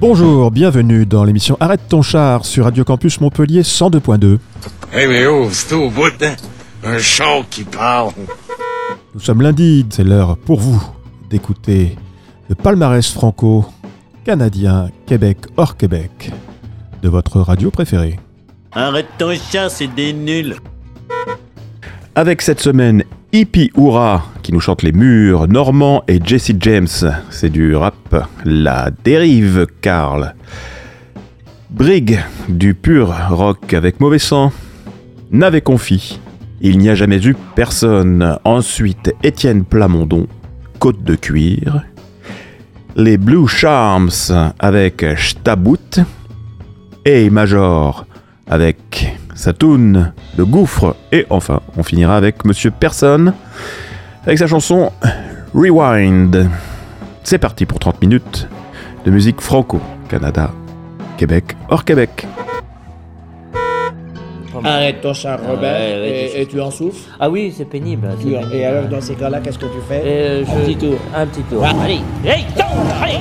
Bonjour, bienvenue dans l'émission Arrête ton char sur Radio Campus Montpellier 102.2. Hey, mais oh, c'est au bout, hein? Un char qui parle. Nous sommes lundi, c'est l'heure pour vous d'écouter le palmarès franco, canadien, Québec hors Québec, de votre radio préférée. Arrête ton char, c'est des nuls. Avec cette semaine Hippie Hurrah qui nous chante les murs, Normand et Jesse James, c'est du rap. La dérive, Karl. Brig, du pur rock avec mauvais sang. Navet Confi, il n'y a jamais eu personne. Ensuite, Étienne Plamondon, Côte de cuir. Les Blue Charms avec Stabout. Et Major avec Satoun, Le Gouffre. Et enfin, on finira avec Monsieur Personne avec sa chanson Rewind. C'est parti pour 30 minutes de musique franco-Canada, Québec, hors Québec. Arrête ton char, Robert, Ouais, ouais, et, tu en souffres? Ah oui, c'est pénible. et alors, dans ces cas-là, qu'est-ce que tu fais? Euh, Un petit tour. Un petit tour. Ouais. Allez, go, allez.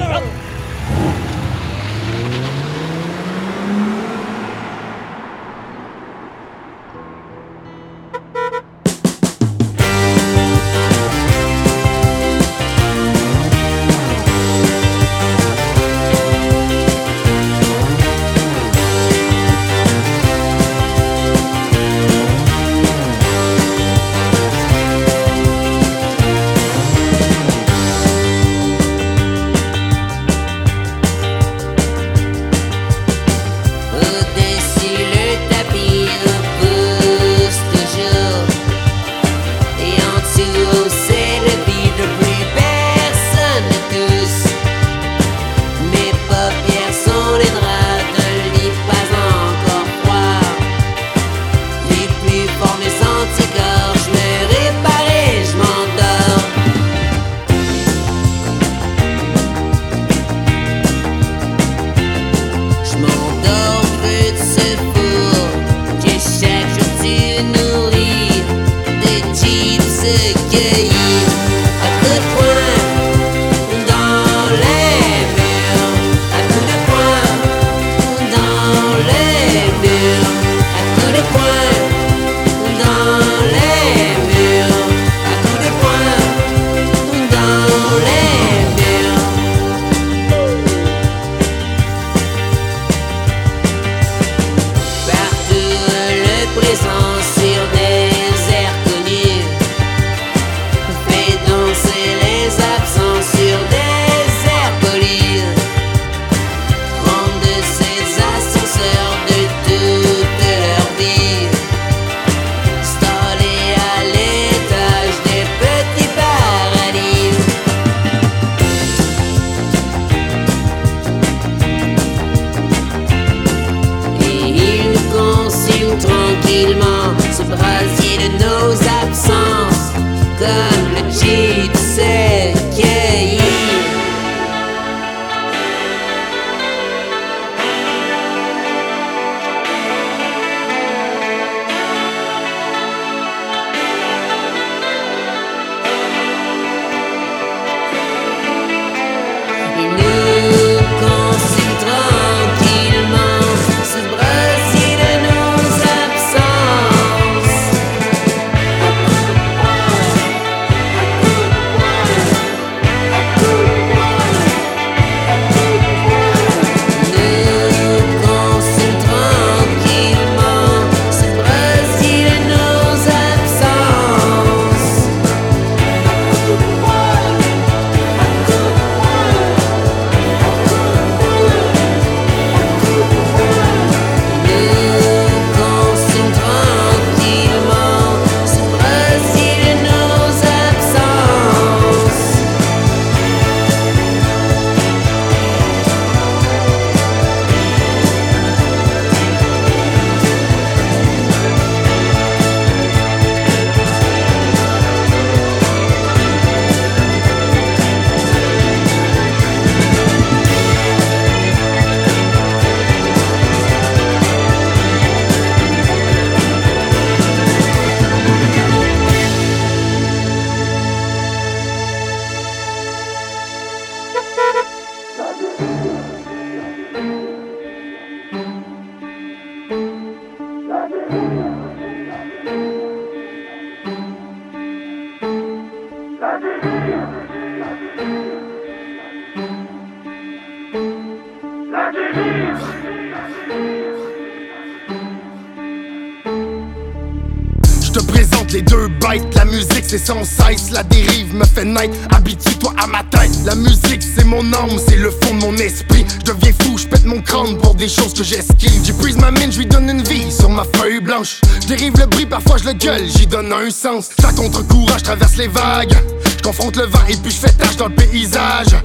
C'est sans cesse. La dérive me fait naître. Habitue-toi à ma tête. La musique, c'est mon âme, c'est le fond de mon esprit. Je deviens fou, je pète mon crâne pour des choses que j'esquive. J'épuise ma mine, je lui donne une vie sur ma feuille blanche. Je dérive le bruit, parfois je le gueule, j'y donne un sens. Ça contre-courage, traverse les vagues. Je confronte le vent et puis je fais tâche dans le paysage.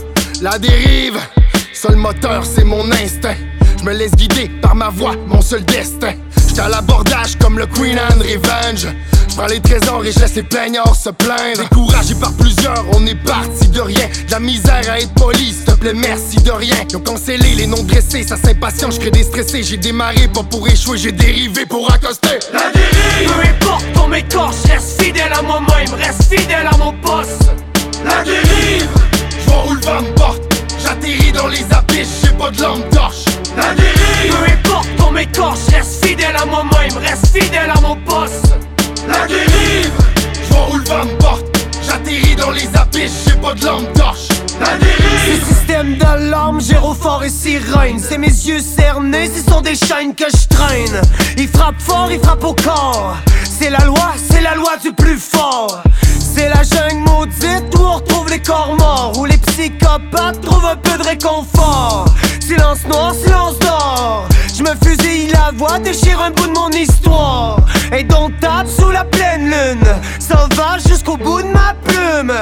La dérive, seul moteur, c'est mon instinct. Je me laisse guider par ma voix, mon seul destin. J'étais à l'abordage comme le Queen and Revenge. Je prends les trésors et je laisse les plaignards se plaindre. Découragé par plusieurs, on est parti de rien. De la misère à être poli, s'il te plaît, merci de rien. Ils ont cancellé les noms dressés, ça s'impatiente, je crée déstressé. J'ai démarré pas pour échouer, j'ai dérivé pour accoster. La dérive Peu importe ton m'écorche, reste fidèle à moi-même, reste fidèle à mon poste. La dérive Je vois où le vent me porte. J'atterris dans les abysses, j'ai pas de lampe torche. La dérive Peu importe ton m'écorche, reste fidèle à mon poste. La dérive. Je vois où le vent me porte. J'atterris dans les abysses, j'ai pas de lampe torche. La dérive. Ces systèmes d'alarme, gyrophare et sirène. C'est mes yeux cernés, ce sont des chaînes que je traîne. Ils frappent fort, ils frappent au corps. C'est la loi, c'est la loi du plus fort. C'est la jungle maudite où on retrouve les corps morts. Où les psychopathes trouvent un peu de réconfort. Silence noir, silence la voix, déchire un bout de mon histoire. Et donc tape sous la pleine lune. Sauvage jusqu'au bout de ma plume.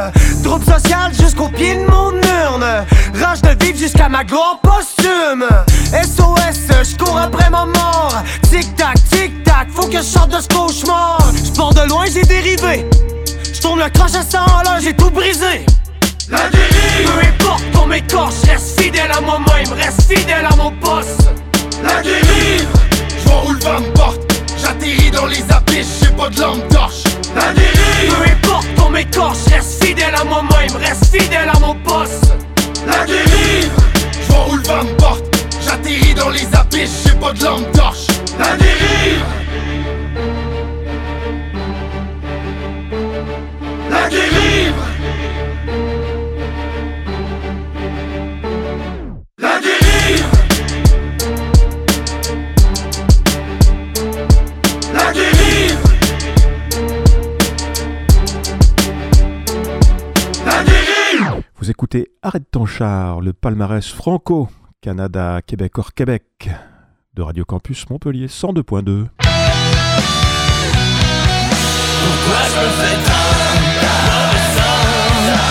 Troupe sociale jusqu'au pied de mon urne. Rage de vivre jusqu'à ma gloire posthume. SOS, je cours après ma mort. Tic tac, tic tac, faut que je sorte de ce cauchemar. Je de loin, j'ai dérivé. Je tourne le crash à 100 à l'heure, j'ai tout brisé. La dérive Peu importe ton m'écorche, reste fidèle à moi-même, reste fidèle à mon poste. La dérive Vois où le vent me porte. J'atterris dans les abysses, j'ai pas de lampe torche. La dérive Peu importe ton m'écorche, reste fidèle à moi-même, reste fidèle à mon poste La dérive Je vois où le vent me porte. J'atterris dans les abysses, j'ai pas de lampe torche. La dérive La dérive Écoutez Arrête ton char, le palmarès franco, Canada, Québec hors Québec, de Radio Campus Montpellier 102.2. Pourquoi je me fais tant mauvais sang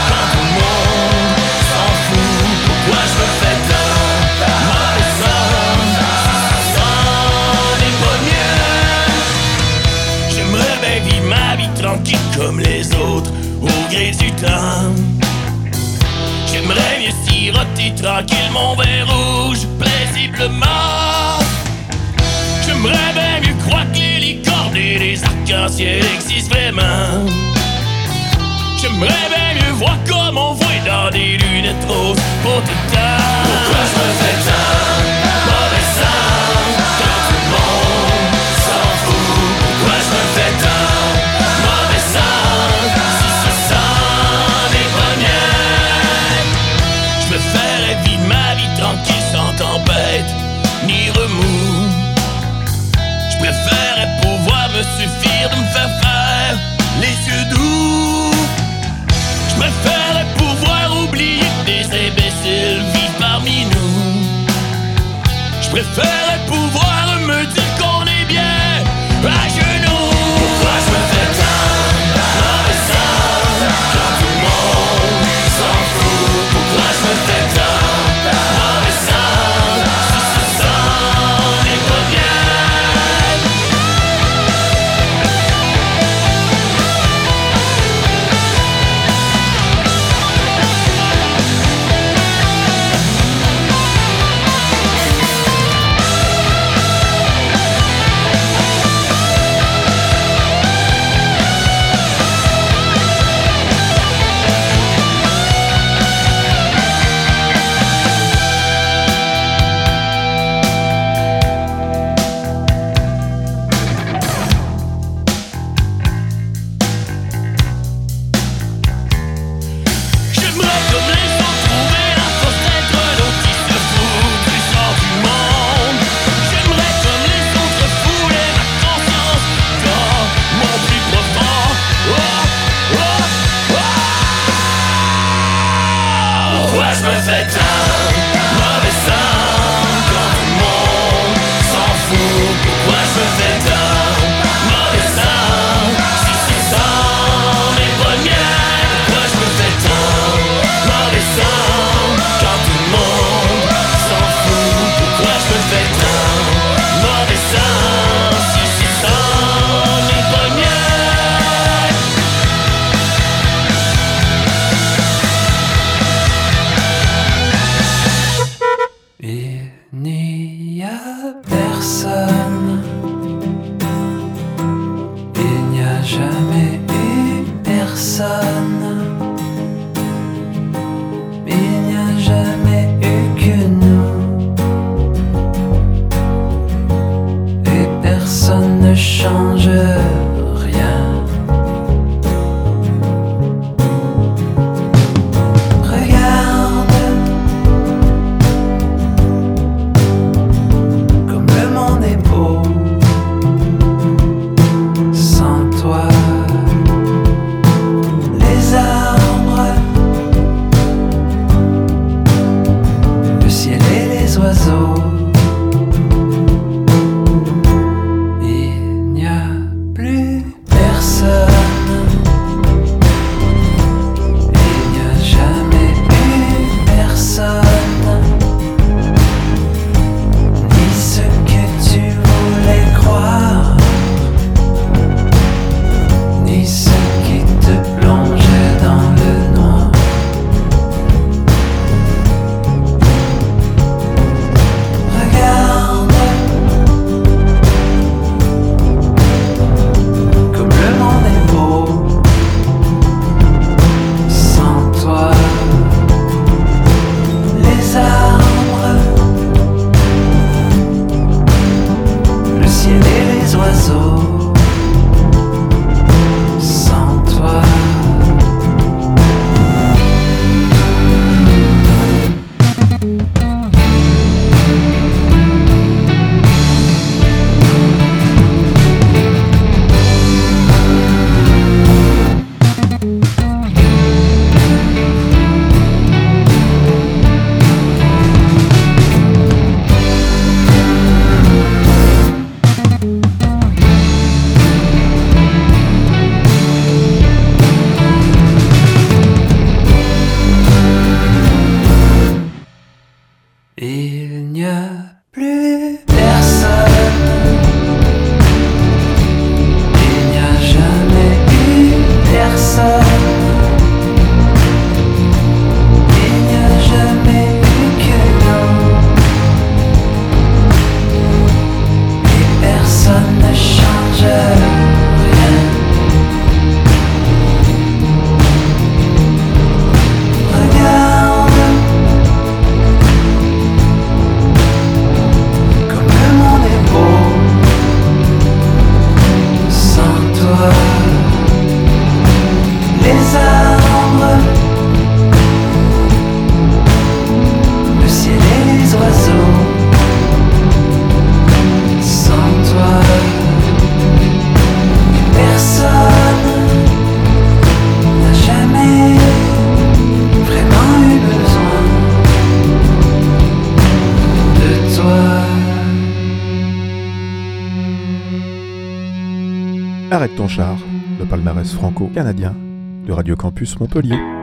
quand tout le monde s'en fout Pourquoi je me fais tant mauvais sang si ça n'est pas mieux J'aimerais bien vivre ma vie tranquille comme les autres au gré du temps J'aimerais mieux siroter tranquille mon verre rouge paisiblement J'aimerais bien mieux croire que les licornes et les arcs-en-ciel existent vraiment. J'aimerais bien mieux voir comme on voit dans des lunettes roses pour tout le temps. Pourquoi je me fais so Arrête ton char, le palmarès franco-canadien de Radio Campus Montpellier.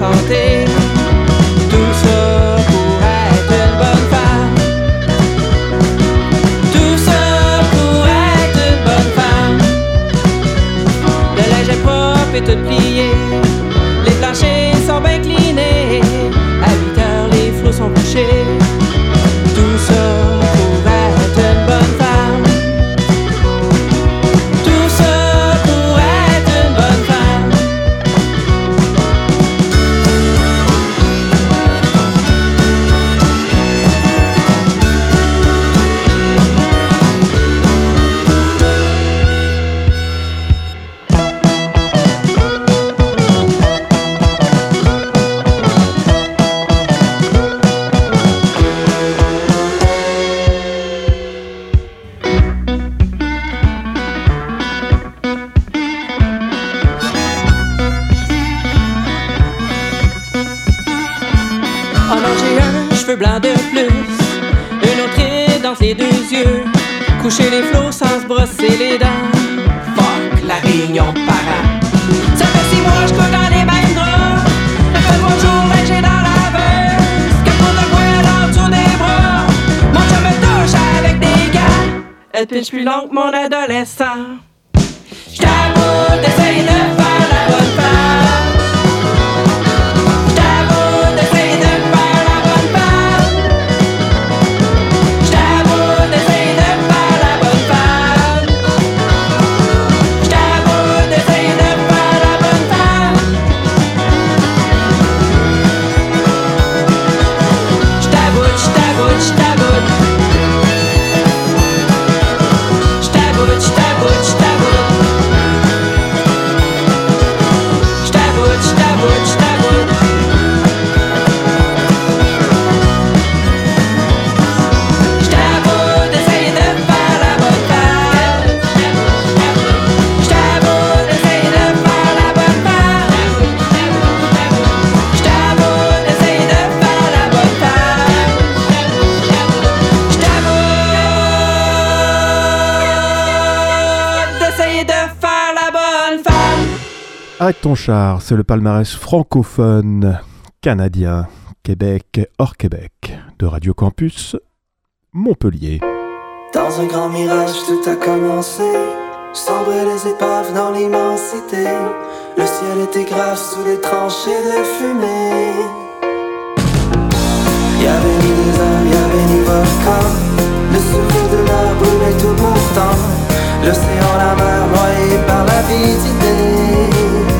santé. était plus long que mon adolescent. J't'avoue, t'essayes de faire la bonne part. Arrête ton char, c'est le palmarès francophone canadien, Québec, hors Québec, de Radio Campus, Montpellier. Dans un grand mirage, tout a commencé. Sombraient les épaves dans l'immensité. Le ciel était grave sous les tranchées de fumée. Y'avait ni désert, y'avait ni volcan. Le sourire de l'heure brûlait tout mon temps. L'océan, la mer noyée par la vie d'idées.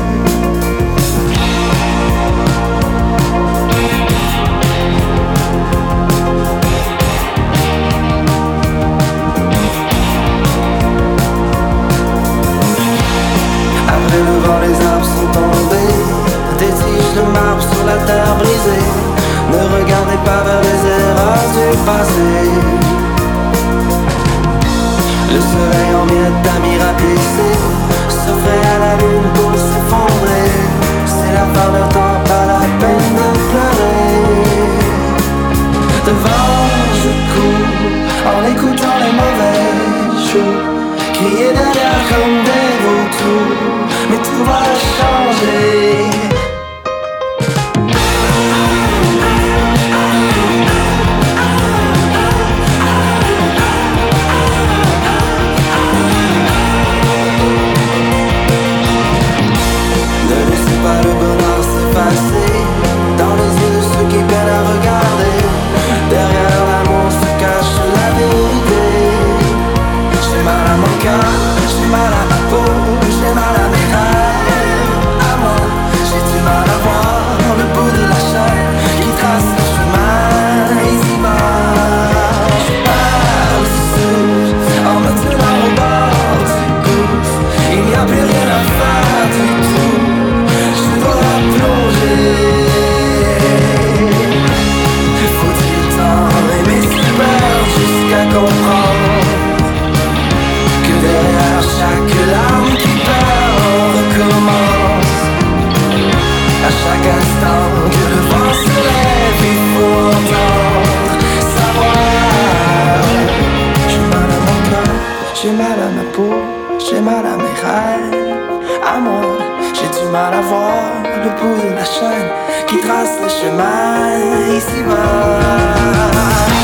Le soleil en miettes d'amis rapissés S'offrait à la lune pour s'effondrer. C'est la fin de temps, pas la peine de pleurer. Devant je cours en écoutant les mauvais jours mal à voir le bout de la chaîne qui trace le chemin ici-bas.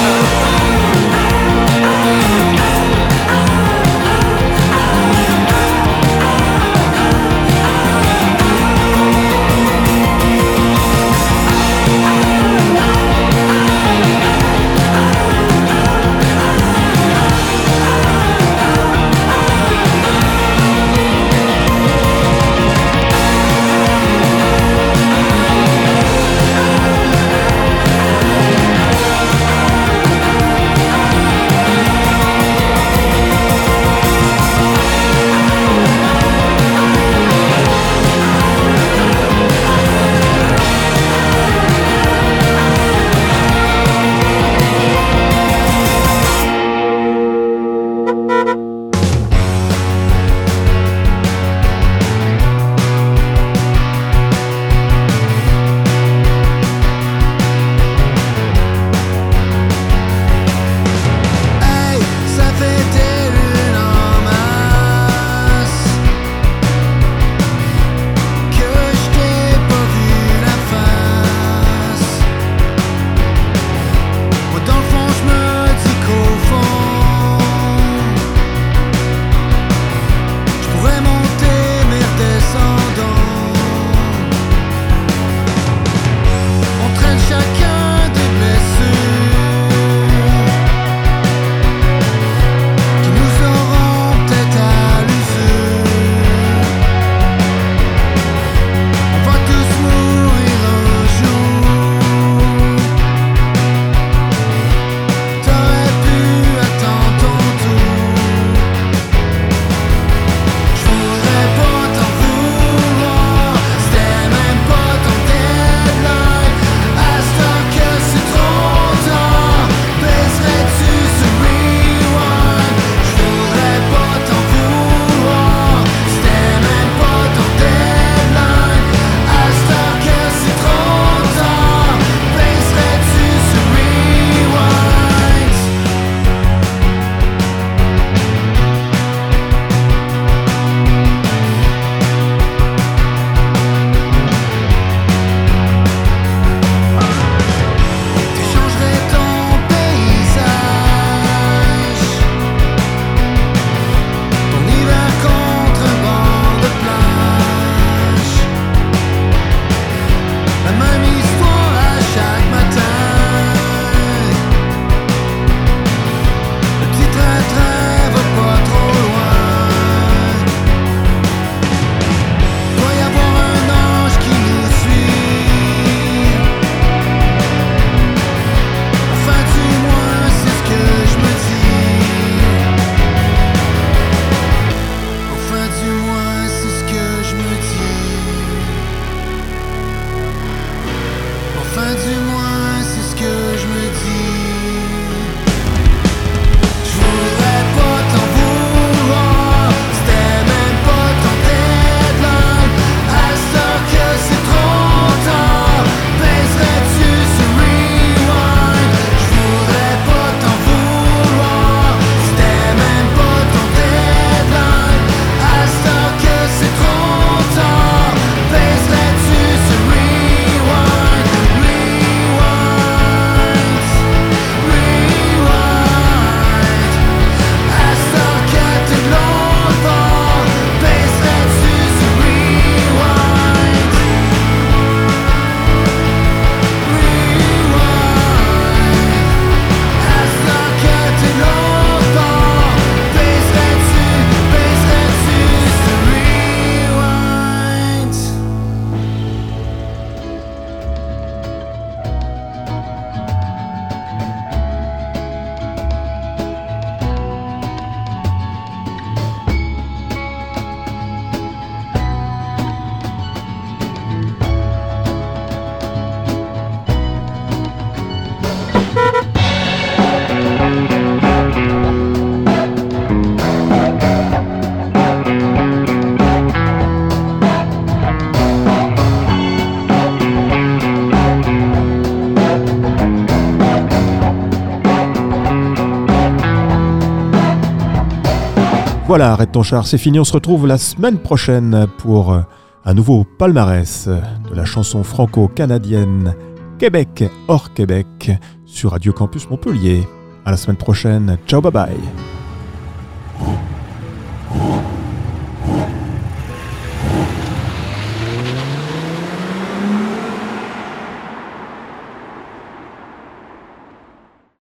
Voilà, arrête ton char, c'est fini. On se retrouve la semaine prochaine pour euh, un nouveau palmarès de la chanson franco-canadienne Québec hors Québec sur Radio Campus Montpellier. À la semaine prochaine. Ciao, bye bye.